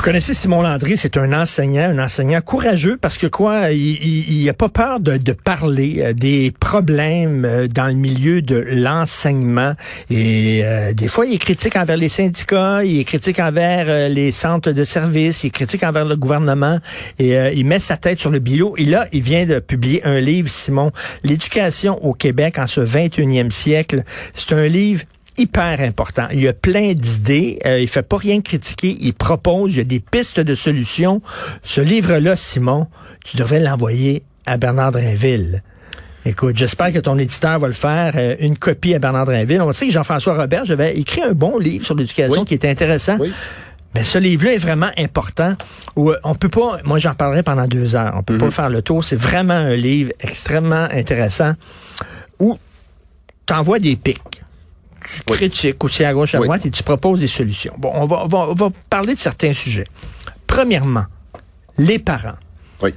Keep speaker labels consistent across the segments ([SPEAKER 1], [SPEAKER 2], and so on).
[SPEAKER 1] Vous connaissez Simon Landry, c'est un enseignant, un enseignant courageux parce que quoi, il n'a pas peur de, de, parler euh, des problèmes euh, dans le milieu de l'enseignement. Et euh, des fois, il est critique envers les syndicats, il est critique envers les centres de services, il est critique envers le gouvernement et il met sa tête sur le bilot. Et là, il vient de publier un livre, Simon, L'éducation au Québec en ce 21e siècle. C'est un livre hyper important. Il y a plein d'idées. Euh, il fait pas rien critiquer. Il propose. Il y a des pistes de solutions. Ce livre-là, Simon, tu devrais l'envoyer à Bernard Drinville. Écoute, j'espère que ton éditeur va le faire, euh, une copie à Bernard Drinville. On sait que Jean-François Robert, j'avais écrit un bon livre sur l'éducation qui était intéressant. Mais ce livre-là est vraiment important. Où on peut pas, moi j'en parlerai pendant deux heures. On peut pas mhm. faire le tour. C'est vraiment un livre extrêmement intéressant où tu envoies des pics tu critiques aussi à gauche, à droite et tu proposes des solutions. Bon, on va, on va, parler de certains sujets. Premièrement, les parents.
[SPEAKER 2] Oui.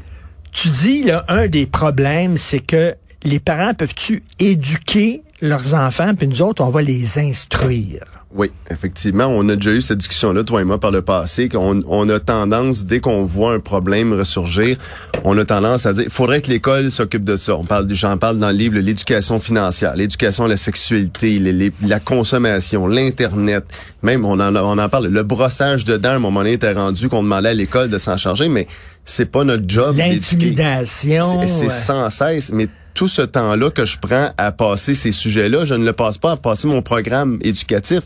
[SPEAKER 1] Tu dis, là, un des problèmes, c'est que les parents peuvent-tu éduquer leurs enfants, puis nous autres, on va les instruire?
[SPEAKER 2] Oui, effectivement, on a déjà eu cette discussion-là, toi et moi, par le passé, qu'on on a tendance, dès qu'on voit un problème ressurgir, on a tendance à dire, il faudrait que l'école s'occupe de ça. On parle, j'en parle dans le livre, l'éducation financière, l'éducation à la sexualité, la consommation, l'internet, même on en, on en parle, le brossage de dents, à un moment donné, était rendu qu'on demandait à l'école de s'en charger, mais c'est pas notre job.
[SPEAKER 1] L'intimidation.
[SPEAKER 2] C'est sans cesse, mais tout ce temps-là que je prends à passer ces sujets-là, je ne le passe pas à passer mon programme éducatif.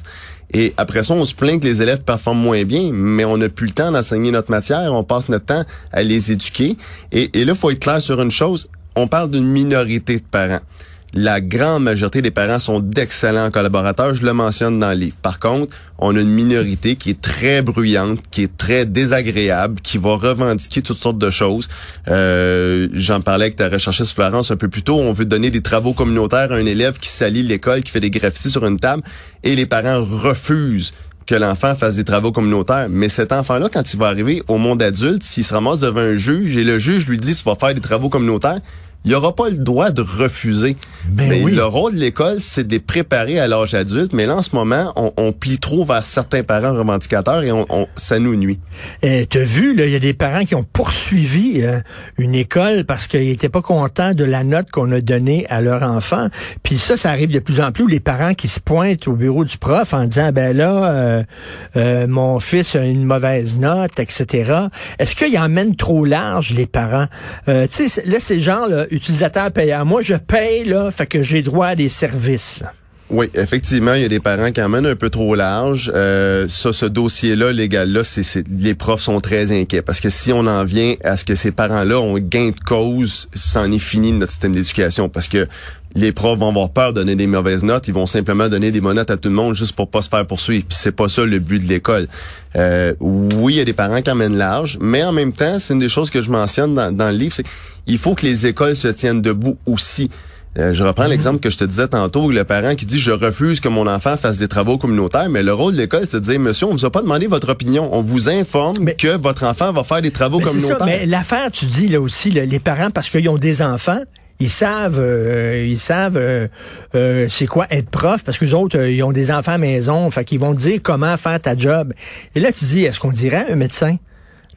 [SPEAKER 2] Et après ça, on se plaint que les élèves performent moins bien, mais on n'a plus le temps d'enseigner notre matière, on passe notre temps à les éduquer. Et, et là, faut être clair sur une chose, on parle d'une minorité de parents. La grande majorité des parents sont d'excellents collaborateurs, je le mentionne dans le livre. Par contre, on a une minorité qui est très bruyante, qui est très désagréable, qui va revendiquer toutes sortes de choses. Euh, J'en parlais avec ta recherchiste Florence un peu plus tôt. On veut donner des travaux communautaires à un élève qui salit l'école, qui fait des graffitis sur une table, et les parents refusent que l'enfant fasse des travaux communautaires. Mais cet enfant-là, quand il va arriver au monde adulte, s'il se ramasse devant un juge et le juge lui dit tu vas faire des travaux communautaires, il aura pas le droit de refuser.
[SPEAKER 1] Ben
[SPEAKER 2] mais le rôle de l'école, c'est de les préparer à l'âge adulte. Mais là, en ce moment, on, on, plie trop vers certains parents revendicateurs et on, on ça nous nuit.
[SPEAKER 1] Eh, tu as vu, il y a des parents qui ont poursuivi euh, une école parce qu'ils étaient pas contents de la note qu'on a donnée à leur enfant. Puis ça, ça arrive de plus en plus où les parents qui se pointent au bureau du prof en disant, ben là, euh, euh, mon fils a une mauvaise note, etc. Est-ce qu'ils emmènent trop large, les parents? tu sais, là, ces gens, là, utilisateur payant. Moi, je paye, là, fait que j'ai droit à des services.
[SPEAKER 2] Oui, effectivement, il y a des parents qui emmènent un peu trop large. Euh, ça, ce dossier-là, légal-là, c'est, les profs sont très inquiets parce que si on en vient à ce que ces parents-là ont gain de cause, c'en est fini de notre système d'éducation parce que les profs vont avoir peur de donner des mauvaises notes, ils vont simplement donner des bonnes notes à tout le monde juste pour pas se faire poursuivre. Puis c'est pas ça le but de l'école. Euh, oui, il y a des parents qui emmènent large, mais en même temps, c'est une des choses que je mentionne dans, dans le livre, c'est il faut que les écoles se tiennent debout aussi. Euh, je reprends mhm. l'exemple que je te disais tantôt, le parent qui dit je refuse que mon enfant fasse des travaux communautaires, mais le rôle de l'école, c'est de dire monsieur, on vous a pas demandé votre opinion, on vous informe que votre enfant va faire des travaux communautaires.
[SPEAKER 1] mais l'affaire, tu dis là aussi, les parents parce qu'ils ont des enfants, ils savent, euh, ils savent euh, c'est quoi être prof parce que les autres ils ont des enfants à maison, fait qu'ils vont te dire comment faire ta job. Et là tu dis est-ce qu'on dirait un médecin?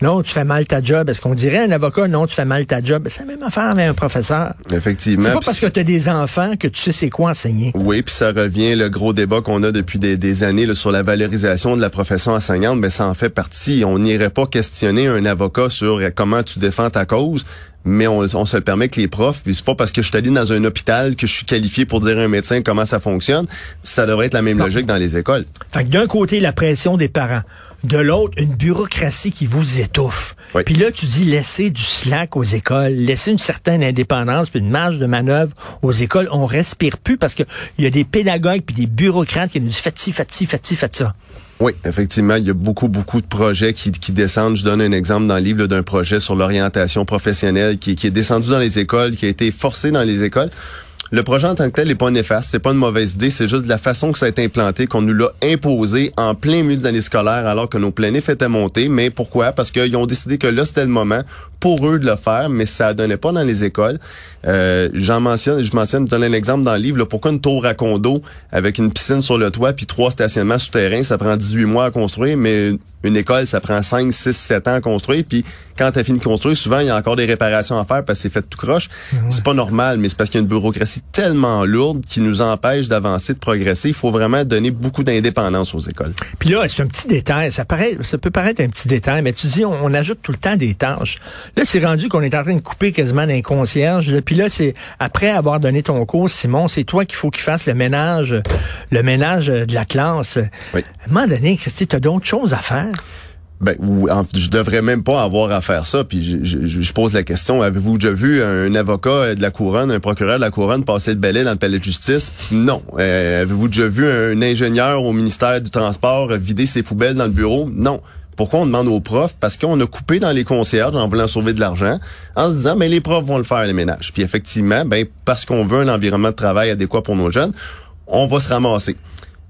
[SPEAKER 1] Non, tu fais mal ta job. Est-ce qu'on dirait un avocat? Non, tu fais mal ta job? C'est la même affaire avec un professeur.
[SPEAKER 2] Effectivement.
[SPEAKER 1] C'est pas parce que tu as des enfants que tu sais c'est quoi enseigner.
[SPEAKER 2] Oui, puis ça revient, le gros débat qu'on a depuis des, années là, sur la valorisation de la profession enseignante, mais ça en fait partie. On n'irait pas questionner un avocat sur comment tu défends ta cause mais on, se le permet que les profs, puis c'est pas parce que je suis allé dans un hôpital que je suis qualifié pour dire à un médecin comment ça fonctionne. Ça devrait être la même logique dans les écoles.
[SPEAKER 1] Fait que d'un côté, la pression des parents. De l'autre, une bureaucratie qui vous étouffe. Puis là, tu dis laisser du slack aux écoles, laisser une certaine indépendance, puis une marge de manœuvre aux écoles. On respire plus parce que il y a des pédagogues puis des bureaucrates qui nous disent faites ci, faites ci, faites ci, faites ça.
[SPEAKER 2] Oui, effectivement, il y a beaucoup, beaucoup de projets qui, qui descendent. Je donne un exemple dans le livre d'un projet sur l'orientation professionnelle qui, qui est descendu dans les écoles, qui a été forcé dans les écoles. Le projet en tant que tel n'est pas néfaste, c'est pas une mauvaise idée, c'est juste de la façon que ça a été implanté, qu'on nous l'a imposé en plein milieu de l'année scolaire alors que nos planifs étaient montés. Mais pourquoi? Parce qu'ils ont décidé que là, c'était le moment pour eux de le faire, mais ça donnait pas dans les écoles. Euh, j'en mentionne, je mentionne, je donne un exemple dans le livre, là, pourquoi une tour à condo avec une piscine sur le toit puis trois stationnements souterrains, ça prend 18 mois à construire, mais une école, ça prend 5, 6, 7 ans à construire, puis quand tu as fini de construire, souvent, il y a encore des réparations à faire parce que c'est fait tout croche. C'est pas normal, mais c'est parce qu'il y a une bureaucratie tellement lourde qui nous empêche d'avancer, de progresser. Il faut vraiment donner beaucoup d'indépendance aux écoles.
[SPEAKER 1] Puis là, c'est un petit détail. Ça paraît, ça peut paraître un petit détail, mais tu dis, on, ajoute tout le temps des tâches. Là, c'est rendu qu'on est en train de couper quasiment d'un concierge. Puis là, c'est après avoir donné ton cours, Simon, c'est toi qu'il faut qu'il fasse le ménage, le ménage de la classe.
[SPEAKER 2] Oui.
[SPEAKER 1] À un moment donné, Christy, tu as d'autres choses à faire?
[SPEAKER 2] Ben, ou, je devrais même pas avoir à faire ça. Puis je, je, pose la question avez-vous déjà vu un avocat de la couronne, un procureur de la couronne passer le balai dans le palais de justice? Non. Euh, avez-vous déjà vu un ingénieur au ministère du Transport vider ses poubelles dans le bureau? Non. Pourquoi on demande aux profs? Parce qu'on a coupé dans les concierges en voulant sauver de l'argent, en se disant, mais les profs vont le faire, les ménages. Puis effectivement, ben, parce qu'on veut un environnement de travail adéquat pour nos jeunes, on va se ramasser.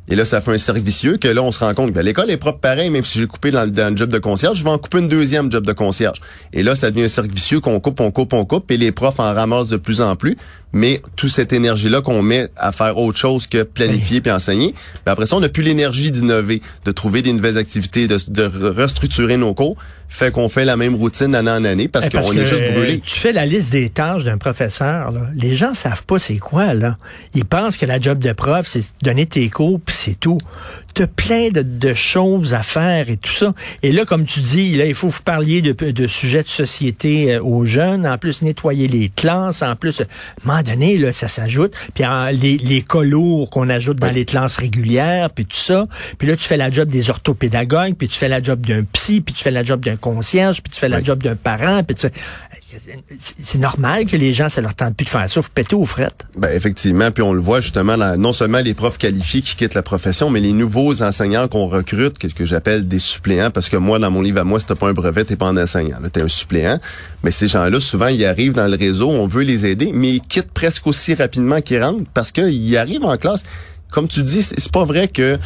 [SPEAKER 2] Et là, ça fait un servicieux que là, on se rend compte que l'école est propre pareil, même si j'ai coupé dans, le job de concierge, je vais en couper une deuxième job de concierge. Et là, ça devient un servicieux qu'on coupe, on coupe, on coupe, et les profs en ramassent de plus en plus. Mais toute cette énergie-là qu'on met à faire autre chose que planifier puis enseigner, ben après ça, on n'a plus l'énergie d'innover, de trouver des nouvelles activités, de, de restructurer nos cours fait qu'on fait la même routine d'année en année parce, qu'on est juste brûlé.
[SPEAKER 1] Tu fais la liste des tâches d'un professeur. Là. Les gens savent pas c'est quoi. là. Ils pensent que la job de prof, c'est donner tes cours, puis c'est tout. Tu as plein de, choses à faire et tout ça. Et là, comme tu dis, là, il faut vous parliez de, de sujets de société euh, aux jeunes, en plus nettoyer les classes, en plus, un moment donné, là, ça s'ajoute. Puis les, les lourds qu'on ajoute dans les classes régulières, puis tout ça. Puis là, tu fais la job des orthopédagogues, puis tu fais la job d'un psy, puis tu fais la job d'un concierge, puis tu fais la job d'un parent, puis tu c'est normal que les gens, ça leur tente plus de faire ça. Faut péter aux frettes.
[SPEAKER 2] Ben, effectivement. Puis on le voit justement, non seulement les profs qualifiés qui quittent la profession, mais les nouveaux enseignants qu'on recrute, que, que j'appelle des suppléants, parce que moi, dans mon livre à moi, si pas un brevet, t'es pas un enseignant. T'es un suppléant. Mais ces gens-là, souvent, ils arrivent dans le réseau, on veut les aider, mais ils quittent presque aussi rapidement qu'ils rentrent parce qu'ils arrivent en classe. Comme tu dis, c'est pas vrai que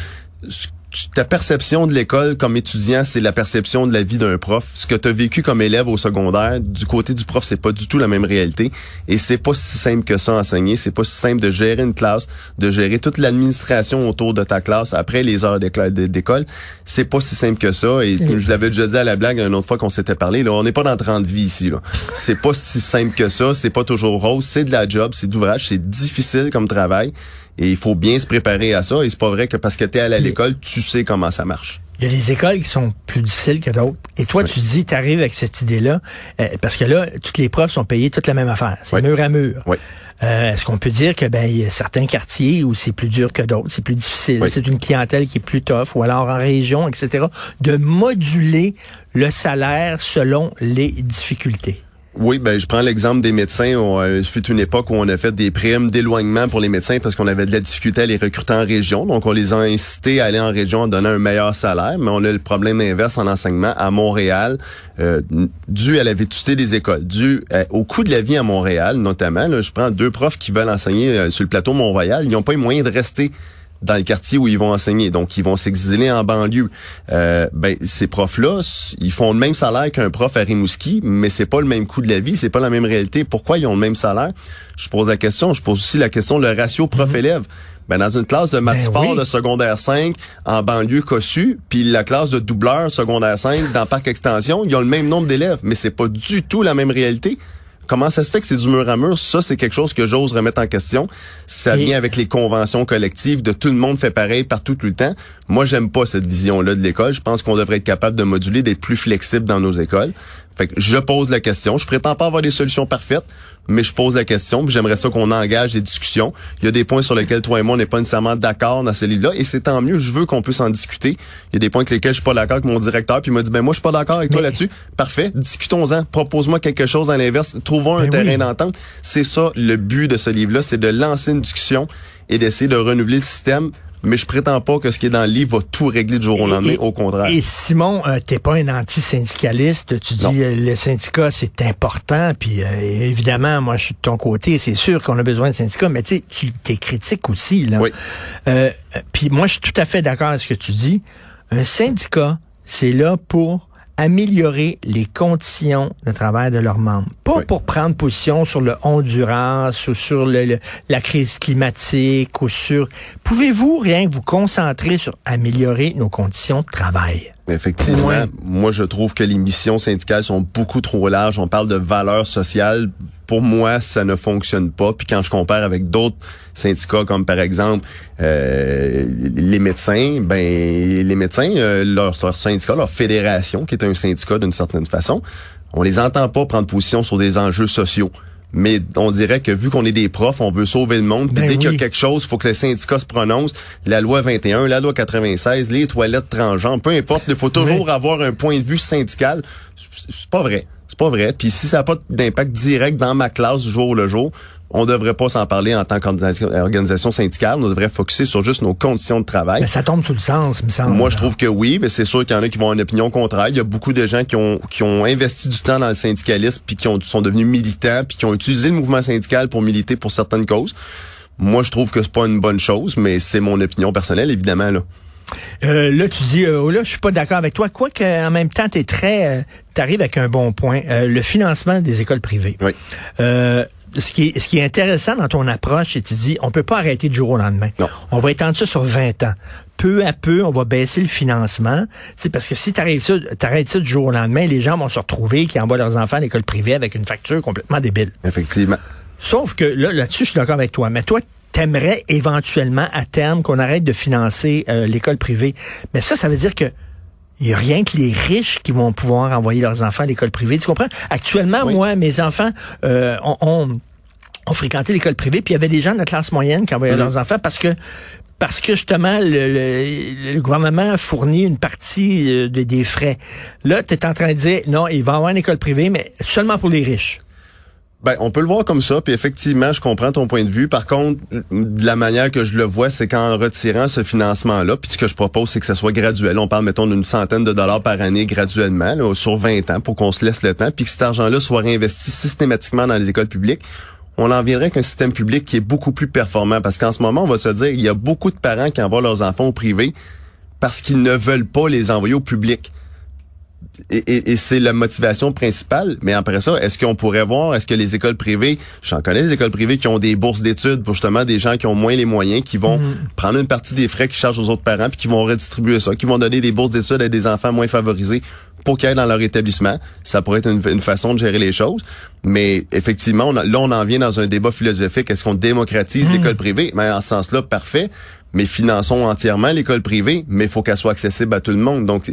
[SPEAKER 2] ta perception de l'école comme étudiant, c'est la perception de la vie d'un prof. Ce que tu as vécu comme élève au secondaire, du côté du prof, c'est pas du tout la même réalité. Et c'est pas si simple que ça enseigner. C'est pas si simple de gérer une classe, de gérer toute l'administration autour de ta classe après les heures d'école. C'est pas si simple que ça. Et comme je l'avais déjà dit à la blague une autre fois qu'on s'était parlé, là, on n'est pas dans 30 vies ici. C'est pas si simple que ça. C'est pas toujours rose. C'est de la job, c'est d'ouvrage, c'est difficile comme travail. Et il faut bien se préparer à ça. Et c'est pas vrai que parce que tu es allé à l'école, tu sais comment ça marche.
[SPEAKER 1] Il y a des écoles qui sont plus difficiles que d'autres. Et toi, tu dis, tu arrives avec cette idée-là, euh, parce que là, toutes les profs sont payées toute la même affaire. C'est mur à mur. Euh, Est-ce qu'on peut dire que ben il y a certains quartiers où c'est plus dur que d'autres, c'est plus difficile, c'est une clientèle qui est plus tough, ou alors en région, etc. De moduler le salaire selon les difficultés?
[SPEAKER 2] Oui, ben je prends l'exemple des médecins. On fait une époque où on a fait des primes d'éloignement pour les médecins parce qu'on avait de la difficulté à les recruter en région. Donc on les a incités à aller en région en donnant un meilleur salaire. Mais on a le problème inverse en enseignement à Montréal, euh, dû à la vétusté des écoles, dû euh, au coût de la vie à Montréal notamment. Je prends deux profs qui veulent enseigner euh, sur le plateau Mont-Royal. Ils n'ont pas eu moyen de rester dans le quartier où ils vont enseigner. Donc, ils vont s'exiler en banlieue. Euh, ben, ces profs-là, ils font le même salaire qu'un prof à Rimouski, mais c'est pas le même coût de la vie, c'est pas la même réalité. Pourquoi ils ont le même salaire? Je pose la question. Je pose aussi la question, le ratio prof-élève. Ben, dans une classe de maths ben de secondaire 5 en banlieue cossue, puis la classe de doubleur secondaire 5 dans Parc Extension, ils ont le même nombre d'élèves, mais c'est pas du tout la même réalité. Comment ça se fait que c'est du mur à mur? Ça, c'est quelque chose que j'ose remettre en question. Ça vient avec les conventions collectives de tout le monde fait pareil partout tout le temps. Moi, j'aime pas cette vision-là de l'école. Je pense qu'on devrait être capable de moduler, d'être plus flexible dans nos écoles. Fait que je pose la question. Je prétends pas avoir des solutions parfaites, mais je pose la question. J'aimerais ça qu'on engage des discussions. Il y a des points sur lesquels toi et moi, on n'est pas nécessairement d'accord dans ce livre-là, et c'est tant mieux. Je veux qu'on puisse en discuter. Il y a des points avec lesquels je suis pas d'accord avec mon directeur, puis il m'a dit, ben moi, je suis pas d'accord avec toi là-dessus. Parfait, discutons-en. Propose-moi quelque chose dans l'inverse. Trouvons un ben terrain d'entente. C'est ça le but de ce livre-là, c'est de lancer une discussion et d'essayer de renouveler le système mais je prétends pas que ce qui est dans le livre va tout régler du jour au lendemain, au contraire.
[SPEAKER 1] Et Simon, euh, t'es pas un anti-syndicaliste, tu dis euh, le syndicat c'est important, puis euh, évidemment, moi je suis de ton côté, c'est sûr qu'on a besoin de syndicats, mais tu es critique aussi. Là.
[SPEAKER 2] Oui.
[SPEAKER 1] puis moi je suis tout à fait d'accord avec ce que tu dis. Un syndicat, c'est là pour améliorer les conditions de travail de leurs membres. Pas pour prendre position sur le Honduras ou sur le, la crise climatique ou sur... Pouvez-vous rien vous concentrer sur améliorer nos conditions de travail?
[SPEAKER 2] Effectivement. Moi, je trouve que les missions syndicales sont beaucoup trop larges. On parle de valeurs sociales. Pour moi, ça ne fonctionne pas. Puis quand je compare avec d'autres syndicats, comme par exemple euh, les médecins, ben les médecins, euh, leur, leur syndicat, leur fédération, qui est un syndicat d'une certaine façon, on les entend pas prendre position sur des enjeux sociaux mais on dirait que vu qu'on est des profs, on veut sauver le monde. Ben dès qu'il y a quelque chose, il faut que les syndicats se prononcent. La loi 21, la loi 96, les toilettes transgenres, peu importe, il faut toujours avoir un point de vue syndical. C'est pas vrai. C'est pas vrai. Puis si ça n'a pas d'impact direct dans ma classe jour le jour, on devrait pas s'en parler en tant qu'organisation syndicale. On devrait focuser sur juste nos conditions de travail.
[SPEAKER 1] Mais ça tombe sous le sens, me semble.
[SPEAKER 2] Moi, je trouve que oui, mais c'est sûr qu'il y en a qui vont avoir une opinion contraire. Il y a beaucoup de gens qui ont, qui ont investi du temps dans le syndicalisme, puis qui ont, sont devenus militants, puis qui ont utilisé le mouvement syndical pour militer pour certaines causes. Moi, je trouve que c'est pas une bonne chose, mais c'est mon opinion personnelle, évidemment, là.
[SPEAKER 1] Euh, là, tu dis, euh, oh là, je suis pas d'accord avec toi. Quoi qu'en même temps, tu es très, euh, t'arrives avec un bon point. Euh, le financement des écoles privées.
[SPEAKER 2] Oui.
[SPEAKER 1] Ce qui, est, ce qui est intéressant dans ton approche, c'est que tu dis, on peut pas arrêter du jour au lendemain.
[SPEAKER 2] Non.
[SPEAKER 1] On va étendre ça sur 20 ans. Peu à peu, on va baisser le financement. C'est parce que si tu arrêtes ça du jour au lendemain, les gens vont se retrouver qui envoient leurs enfants à l'école privée avec une facture complètement débile.
[SPEAKER 2] Effectivement.
[SPEAKER 1] Sauf que là, là-dessus, je suis d'accord avec toi. Mais toi, t'aimerais éventuellement à terme qu'on arrête de financer euh, l'école privée. Mais ça, ça veut dire que il n'y a rien que les riches qui vont pouvoir envoyer leurs enfants à l'école privée. Tu comprends? Actuellement, moi, mes enfants euh, ont, ont, fréquenté l'école privée, puis il y avait des gens de la classe moyenne qui envoyaient mm-hmm. leurs enfants parce que parce que justement, le, le, gouvernement fournit une partie euh, des frais. Là, tu es en train de dire, non, il va avoir une école privée, mais seulement pour les riches.
[SPEAKER 2] Ben, on peut le voir comme ça, puis effectivement, je comprends ton point de vue. Par contre, de la manière que je le vois, c'est qu'en retirant ce financement-là, puis ce que je propose, c'est que ça soit graduel. On parle, mettons, d'une centaine de dollars par année graduellement, sur 20 ans, pour qu'on se laisse le temps, puis que cet argent-là soit réinvesti systématiquement dans les écoles publiques. On en viendrait qu'un système public qui est beaucoup plus performant, parce qu'en ce moment, on va se dire, il y a beaucoup de parents qui envoient leurs enfants au privé parce qu'ils ne veulent pas les envoyer au public et, et, c'est la motivation principale. Mais après ça, est-ce qu'on pourrait voir, est-ce que les écoles privées, j'en connais des écoles privées qui ont des bourses d'études pour justement des gens qui ont moins les moyens, qui vont mhm. prendre une partie des frais qu'ils chargent aux autres parents, puis qui vont redistribuer ça, qui vont donner des bourses d'études à des enfants moins favorisés pour qu'ils aillent dans leur établissement? Ça pourrait être une, façon de gérer les choses. Mais effectivement, là, on en vient dans un débat philosophique. Est-ce qu'on démocratise mhm. l'école privée? Mais en ce sens-là, parfait mais finançons entièrement l'école privée, mais il faut qu'elle soit accessible à tout le monde. Donc,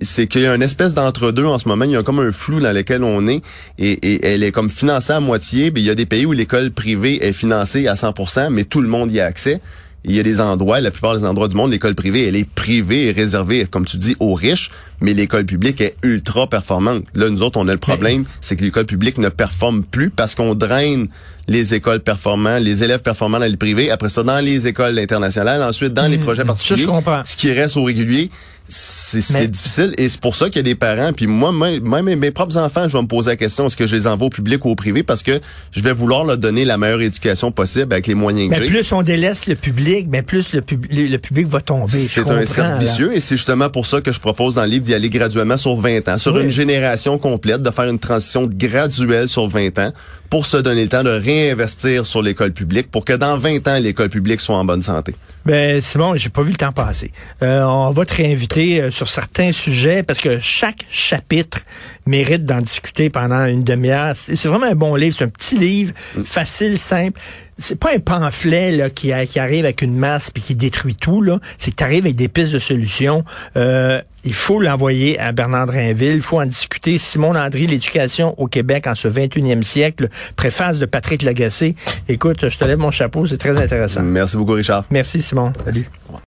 [SPEAKER 2] c'est qu'il y a une espèce d'entre-deux en ce moment. Il y a comme un flou dans lequel on est et, et elle est comme financée à moitié. Mais il y a des pays où l'école privée est financée à 100%, mais tout le monde y a accès. Il y a des endroits, la plupart des endroits du monde, l'école privée, elle est privée et réservée, comme tu dis, aux riches, mais l'école publique est ultra performante. Là, nous autres, on a le problème, c'est que l'école publique ne performe plus parce qu'on draine les écoles performantes, les élèves performants dans les privés, après ça, dans les écoles internationales, ensuite dans les mmh, projets particuliers. Ce qui reste au régulier, c'est difficile et c'est pour ça qu'il y a des parents puis moi même mes, propres enfants je vais me poser la question est-ce que je les envoie au public ou au privé? Parce que je vais vouloir leur donner la meilleure éducation possible avec les moyens que j'ai.
[SPEAKER 1] plus on délaisse le public mais plus le, le public va tomber
[SPEAKER 2] c'est un cercle vicieux et c'est justement pour ça que je propose dans le livre d'y aller graduellement sur 20 ans sur une génération complète de faire une transition graduelle sur 20 ans pour se donner le temps de réinvestir sur l'école publique pour que dans 20 ans l'école publique soit en bonne santé.
[SPEAKER 1] Ben Simon, j'ai pas vu le temps passer. Euh, on va te réinviter euh, sur certains sujets parce que chaque chapitre mérite d'en discuter pendant une demi-heure. C'est vraiment un bon livre, c'est un petit livre, mm. facile, simple. C'est pas un pamphlet là, qui, qui arrive avec une masse puis qui détruit tout. là. C'est que tu arrives avec des pistes de solutions. Euh, il faut l'envoyer à Bernard Drinville. Il faut en discuter. Simon Landry, l'éducation au Québec en ce 21e siècle. Préface de Patrick Lagacé. Écoute, je te lève mon chapeau. C'est très intéressant.
[SPEAKER 2] Merci beaucoup, Richard.
[SPEAKER 1] Merci, Simon. Salut.